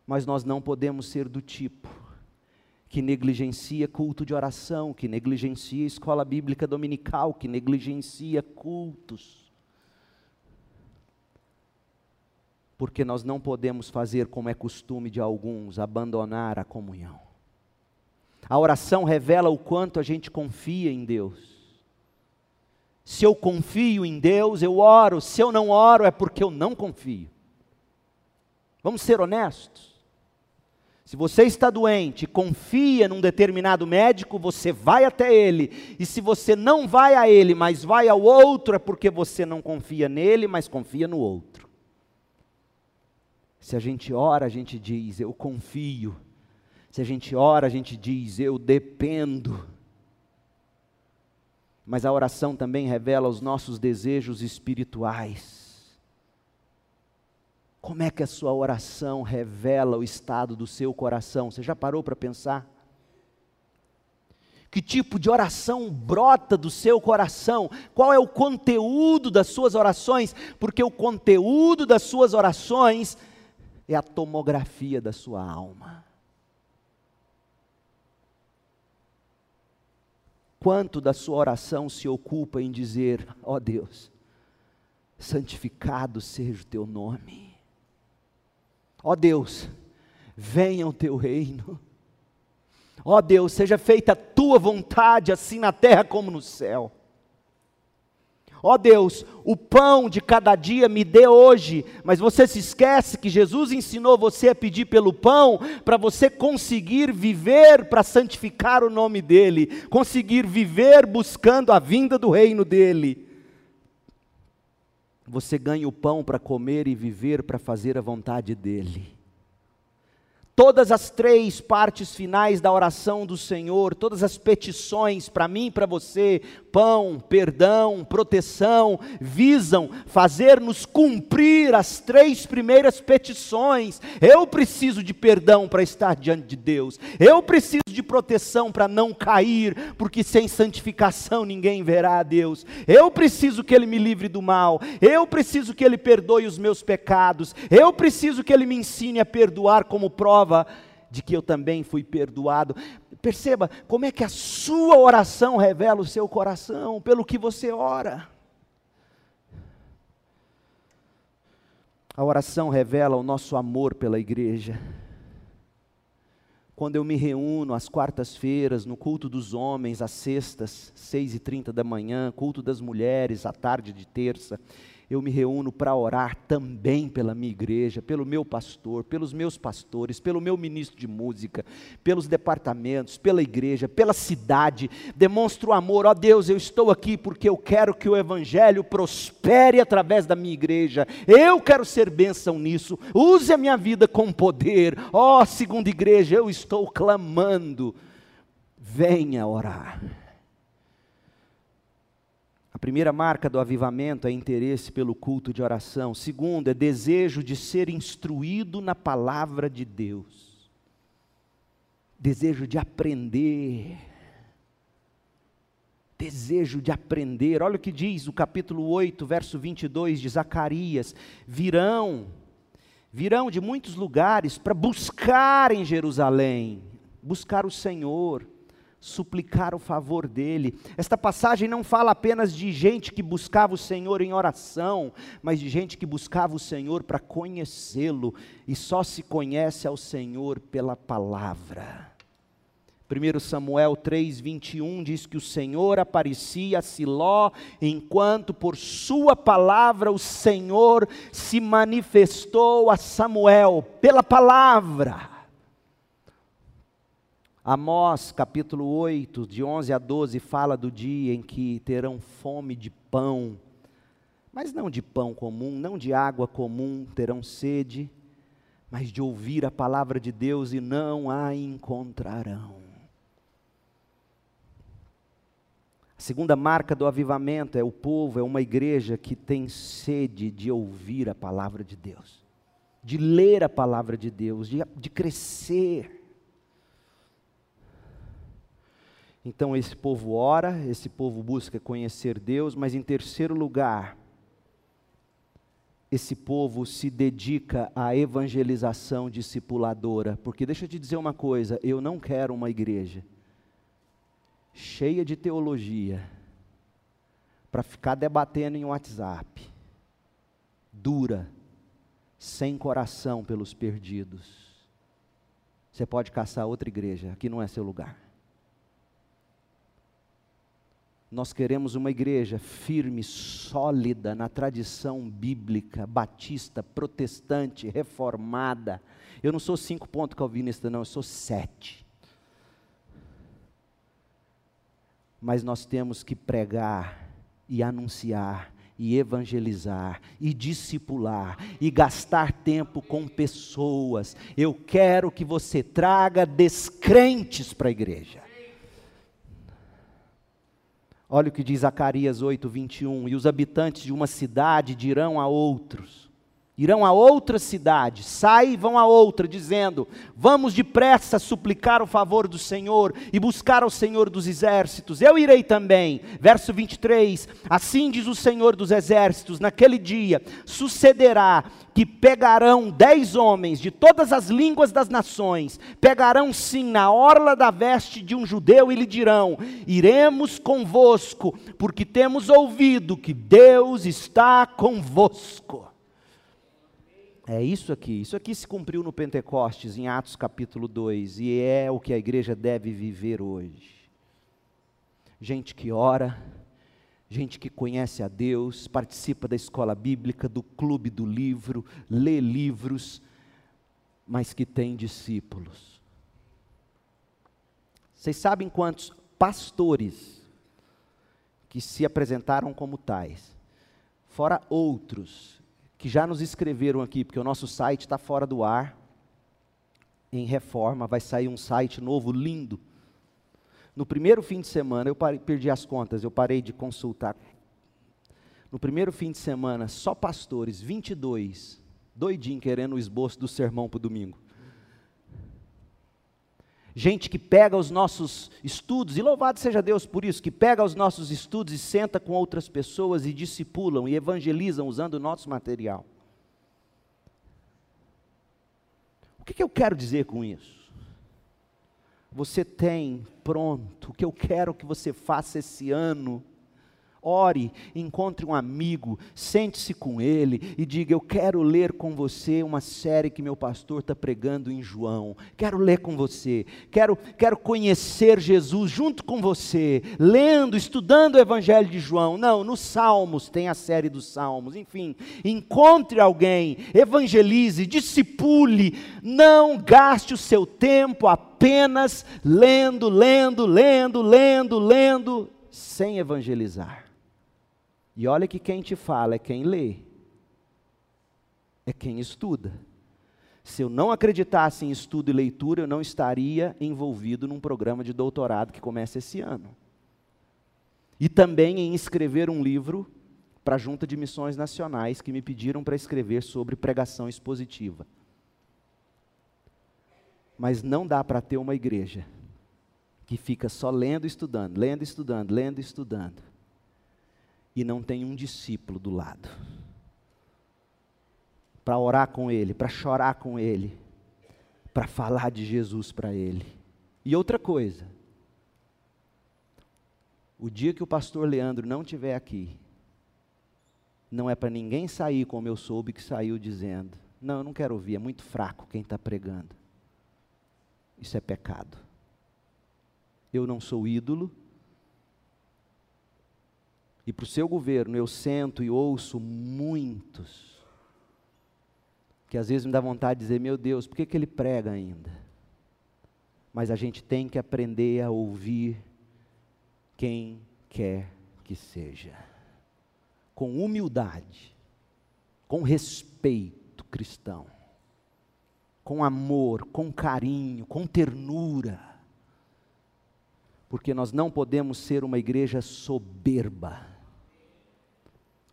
mas nós não podemos ser do tipo que negligencia culto de oração, que negligencia escola bíblica dominical, que negligencia cultos. Porque nós não podemos fazer como é costume de alguns, abandonar a comunhão. A oração revela o quanto a gente confia em Deus. Se eu confio em Deus, eu oro. Se eu não oro, é porque eu não confio. Vamos ser honestos. Se você está doente, confia num determinado médico, você vai até ele. E se você não vai a ele, mas vai ao outro, é porque você não confia nele, mas confia no outro. Se a gente ora, a gente diz, eu confio. Se a gente ora, a gente diz, eu dependo. Mas a oração também revela os nossos desejos espirituais. Como é que a sua oração revela o estado do seu coração? Você já parou para pensar? Que tipo de oração brota do seu coração? Qual é o conteúdo das suas orações? Porque o conteúdo das suas orações é a tomografia da sua alma. Quanto da sua oração se ocupa em dizer: ó oh Deus, santificado seja o teu nome. Ó oh Deus, venha o teu reino. Ó oh Deus, seja feita a tua vontade, assim na terra como no céu. Ó oh Deus, o pão de cada dia me dê hoje, mas você se esquece que Jesus ensinou você a pedir pelo pão para você conseguir viver para santificar o nome dEle, conseguir viver buscando a vinda do reino dEle. Você ganha o pão para comer e viver para fazer a vontade dEle. Todas as três partes finais da oração do Senhor, todas as petições para mim e para você, pão, perdão, proteção, visam fazer-nos cumprir as três primeiras petições. Eu preciso de perdão para estar diante de Deus, eu preciso de proteção para não cair, porque sem santificação ninguém verá a Deus. Eu preciso que Ele me livre do mal, eu preciso que Ele perdoe os meus pecados, eu preciso que Ele me ensine a perdoar como prova prova de que eu também fui perdoado. Perceba como é que a sua oração revela o seu coração, pelo que você ora. A oração revela o nosso amor pela igreja. Quando eu me reúno às quartas-feiras, no culto dos homens, às sextas, seis e trinta da manhã, culto das mulheres, à tarde de terça, eu me reúno para orar também pela minha igreja, pelo meu pastor, pelos meus pastores, pelo meu ministro de música, pelos departamentos, pela igreja, pela cidade. Demonstro amor, ó oh Deus, eu estou aqui porque eu quero que o evangelho prospere através da minha igreja. Eu quero ser bênção nisso. Use a minha vida com poder. Ó, oh, segunda igreja, eu estou clamando. Venha orar primeira marca do avivamento é interesse pelo culto de oração. Segundo, é desejo de ser instruído na palavra de Deus. Desejo de aprender. Desejo de aprender. Olha o que diz o capítulo 8, verso 22 de Zacarias: virão, virão de muitos lugares para buscar em Jerusalém, buscar o Senhor suplicar o favor dele. Esta passagem não fala apenas de gente que buscava o Senhor em oração, mas de gente que buscava o Senhor para conhecê-lo, e só se conhece ao Senhor pela palavra. 1 Samuel 3,21 diz que o Senhor aparecia a Siló, enquanto por sua palavra o Senhor se manifestou a Samuel, pela palavra. Amós capítulo 8, de 11 a 12, fala do dia em que terão fome de pão, mas não de pão comum, não de água comum, terão sede, mas de ouvir a palavra de Deus e não a encontrarão. A segunda marca do avivamento é o povo, é uma igreja que tem sede de ouvir a palavra de Deus, de ler a palavra de Deus, de, de crescer. Então esse povo ora, esse povo busca conhecer Deus, mas em terceiro lugar, esse povo se dedica à evangelização discipuladora, porque deixa eu te dizer uma coisa, eu não quero uma igreja cheia de teologia para ficar debatendo em WhatsApp, dura, sem coração pelos perdidos. Você pode caçar outra igreja, aqui não é seu lugar. Nós queremos uma igreja firme, sólida na tradição bíblica, batista, protestante, reformada. Eu não sou cinco pontos calvinista, não, eu sou sete. Mas nós temos que pregar e anunciar e evangelizar e discipular e gastar tempo com pessoas. Eu quero que você traga descrentes para a igreja. Olha o que diz Zacarias 8, 21. E os habitantes de uma cidade dirão a outros: irão a outra cidade, sai e vão a outra, dizendo: Vamos depressa suplicar o favor do Senhor e buscar ao Senhor dos exércitos. Eu irei também. Verso 23: Assim diz o Senhor dos exércitos: Naquele dia sucederá que pegarão dez homens de todas as línguas das nações, pegarão sim na orla da veste de um judeu e lhe dirão: Iremos convosco, porque temos ouvido que Deus está convosco. É isso aqui. Isso aqui se cumpriu no Pentecostes, em Atos capítulo 2, e é o que a igreja deve viver hoje. Gente que ora, gente que conhece a Deus, participa da escola bíblica, do clube do livro, lê livros, mas que tem discípulos. Vocês sabem quantos pastores que se apresentaram como tais, fora outros que já nos escreveram aqui, porque o nosso site está fora do ar, em reforma, vai sair um site novo, lindo. No primeiro fim de semana, eu parei, perdi as contas, eu parei de consultar. No primeiro fim de semana, só pastores, 22, doidinho querendo o esboço do sermão para o domingo gente que pega os nossos estudos, e louvado seja Deus por isso, que pega os nossos estudos e senta com outras pessoas e discipulam e evangelizam usando o nosso material. O que, que eu quero dizer com isso? Você tem pronto o que eu quero que você faça esse ano ore, encontre um amigo, sente-se com ele e diga: Eu quero ler com você uma série que meu pastor está pregando em João. Quero ler com você, quero, quero conhecer Jesus junto com você, lendo, estudando o Evangelho de João. Não, nos Salmos tem a série dos Salmos. Enfim, encontre alguém, evangelize, discipule, não gaste o seu tempo apenas lendo, lendo, lendo, lendo, lendo, sem evangelizar. E olha que quem te fala é quem lê, é quem estuda. Se eu não acreditasse em estudo e leitura, eu não estaria envolvido num programa de doutorado que começa esse ano. E também em escrever um livro para a Junta de Missões Nacionais que me pediram para escrever sobre pregação expositiva. Mas não dá para ter uma igreja que fica só lendo e estudando, lendo e estudando, lendo e estudando e não tem um discípulo do lado para orar com ele, para chorar com ele, para falar de Jesus para ele. E outra coisa, o dia que o pastor Leandro não estiver aqui, não é para ninguém sair como eu soube que saiu dizendo: Não, eu não quero ouvir, é muito fraco quem está pregando. Isso é pecado. Eu não sou ídolo, e para o seu governo eu sento e ouço muitos, que às vezes me dá vontade de dizer: meu Deus, por que, que ele prega ainda? Mas a gente tem que aprender a ouvir quem quer que seja, com humildade, com respeito cristão, com amor, com carinho, com ternura, porque nós não podemos ser uma igreja soberba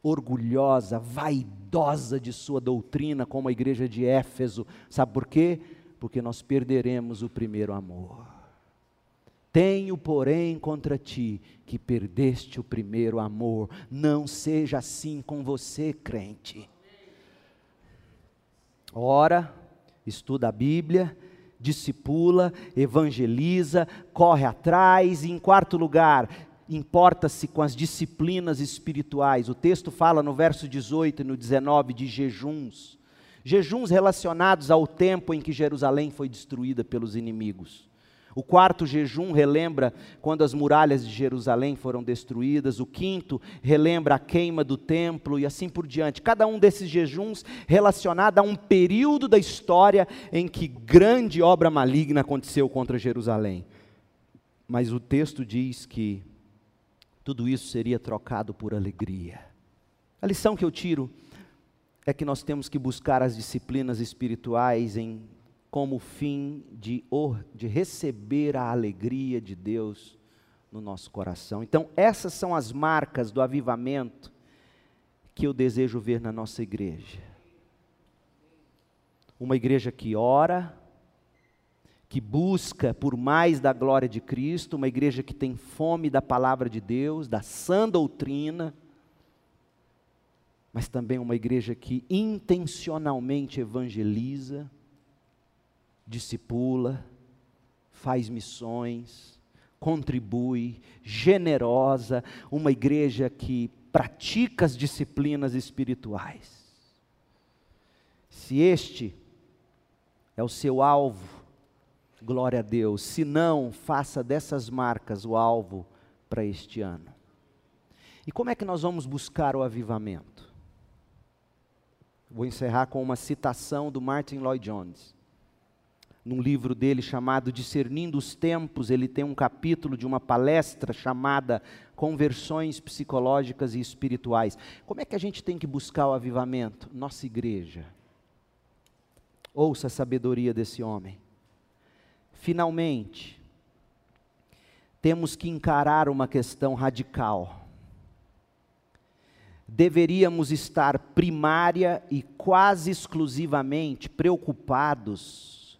orgulhosa, vaidosa de sua doutrina, como a igreja de Éfeso. Sabe por quê? Porque nós perderemos o primeiro amor. Tenho, porém, contra ti que perdeste o primeiro amor. Não seja assim com você, crente. Ora, estuda a Bíblia, discipula, evangeliza, corre atrás, e em quarto lugar, importa-se com as disciplinas espirituais. O texto fala no verso 18 e no 19 de jejuns. Jejuns relacionados ao tempo em que Jerusalém foi destruída pelos inimigos. O quarto jejum relembra quando as muralhas de Jerusalém foram destruídas. O quinto relembra a queima do templo e assim por diante. Cada um desses jejuns relacionado a um período da história em que grande obra maligna aconteceu contra Jerusalém. Mas o texto diz que tudo isso seria trocado por alegria. A lição que eu tiro é que nós temos que buscar as disciplinas espirituais em como fim de, de receber a alegria de Deus no nosso coração. Então, essas são as marcas do avivamento que eu desejo ver na nossa igreja. Uma igreja que ora, que busca por mais da glória de Cristo, uma igreja que tem fome da palavra de Deus, da sã doutrina, mas também uma igreja que intencionalmente evangeliza, discipula, faz missões, contribui, generosa, uma igreja que pratica as disciplinas espirituais. Se este é o seu alvo, glória a Deus. Se não, faça dessas marcas o alvo para este ano. E como é que nós vamos buscar o avivamento? Vou encerrar com uma citação do Martin Lloyd Jones. Num livro dele chamado Discernindo os Tempos, ele tem um capítulo de uma palestra chamada Conversões Psicológicas e Espirituais. Como é que a gente tem que buscar o avivamento? Nossa igreja. Ouça a sabedoria desse homem. Finalmente, temos que encarar uma questão radical deveríamos estar primária e quase exclusivamente preocupados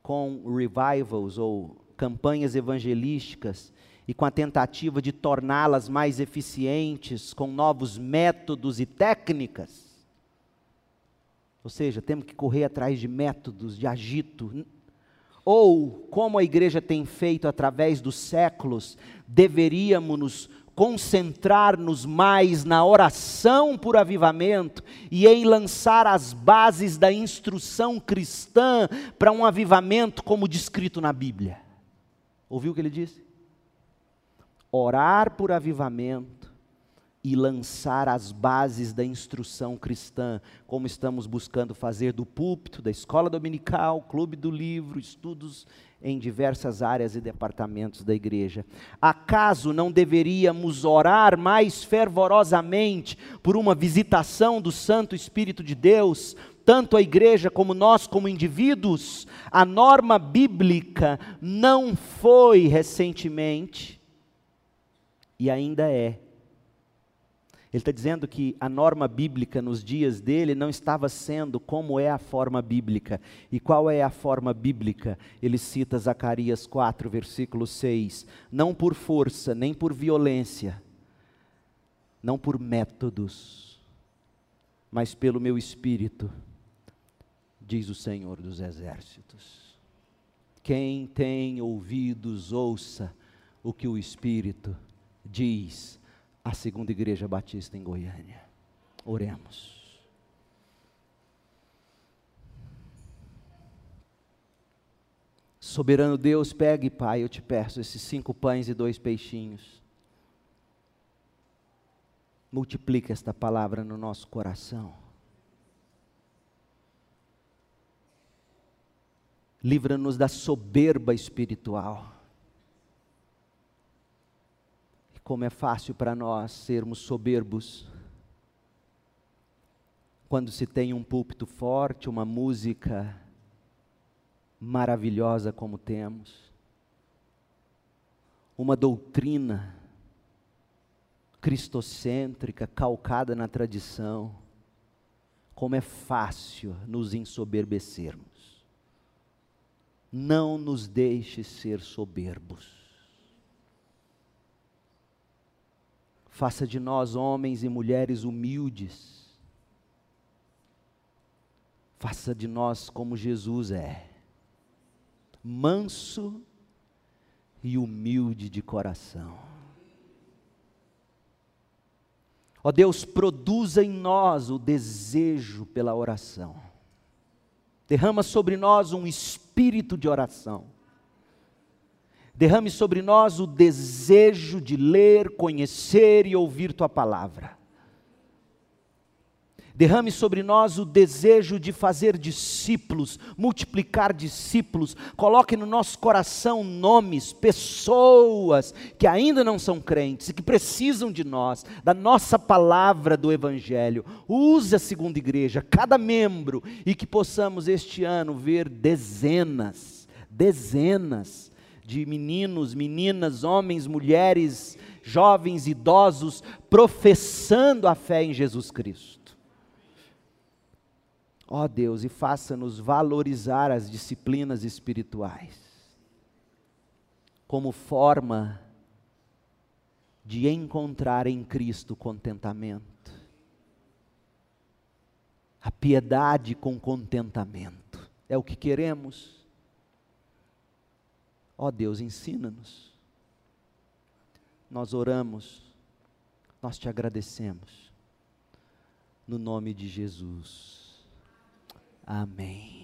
com revivals ou campanhas evangelísticas e com a tentativa de torná-las mais eficientes com novos métodos e técnicas. Ou seja, temos que correr atrás de métodos de agito. Ou, como a igreja tem feito através dos séculos, deveríamos nos concentrar-nos mais na oração por avivamento e em lançar as bases da instrução cristã para um avivamento como descrito na Bíblia. Ouviu o que ele disse? Orar por avivamento e lançar as bases da instrução cristã, como estamos buscando fazer do púlpito, da escola dominical, clube do livro, estudos em diversas áreas e departamentos da igreja. Acaso não deveríamos orar mais fervorosamente por uma visitação do Santo Espírito de Deus, tanto a igreja como nós, como indivíduos? A norma bíblica não foi recentemente, e ainda é, ele está dizendo que a norma bíblica nos dias dele não estava sendo como é a forma bíblica. E qual é a forma bíblica? Ele cita Zacarias 4, versículo 6. Não por força, nem por violência, não por métodos, mas pelo meu espírito, diz o Senhor dos Exércitos. Quem tem ouvidos, ouça o que o Espírito diz a segunda igreja batista em Goiânia. Oremos. Soberano Deus, pegue, Pai, eu te peço esses cinco pães e dois peixinhos. Multiplique esta palavra no nosso coração. Livra-nos da soberba espiritual como é fácil para nós sermos soberbos. Quando se tem um púlpito forte, uma música maravilhosa como temos, uma doutrina cristocêntrica, calcada na tradição, como é fácil nos ensoberbecermos. Não nos deixe ser soberbos. Faça de nós homens e mulheres humildes. Faça de nós como Jesus é, manso e humilde de coração. Ó Deus, produza em nós o desejo pela oração. Derrama sobre nós um espírito de oração derrame sobre nós o desejo de ler, conhecer e ouvir tua palavra. Derrame sobre nós o desejo de fazer discípulos, multiplicar discípulos. Coloque no nosso coração nomes, pessoas que ainda não são crentes e que precisam de nós, da nossa palavra do Evangelho. Use a segunda igreja, cada membro, e que possamos este ano ver dezenas, dezenas de meninos, meninas, homens, mulheres, jovens, idosos, professando a fé em Jesus Cristo. Ó Deus, e faça-nos valorizar as disciplinas espirituais como forma de encontrar em Cristo contentamento. A piedade com contentamento é o que queremos. Ó Deus, ensina-nos. Nós oramos, nós te agradecemos. No nome de Jesus. Amém.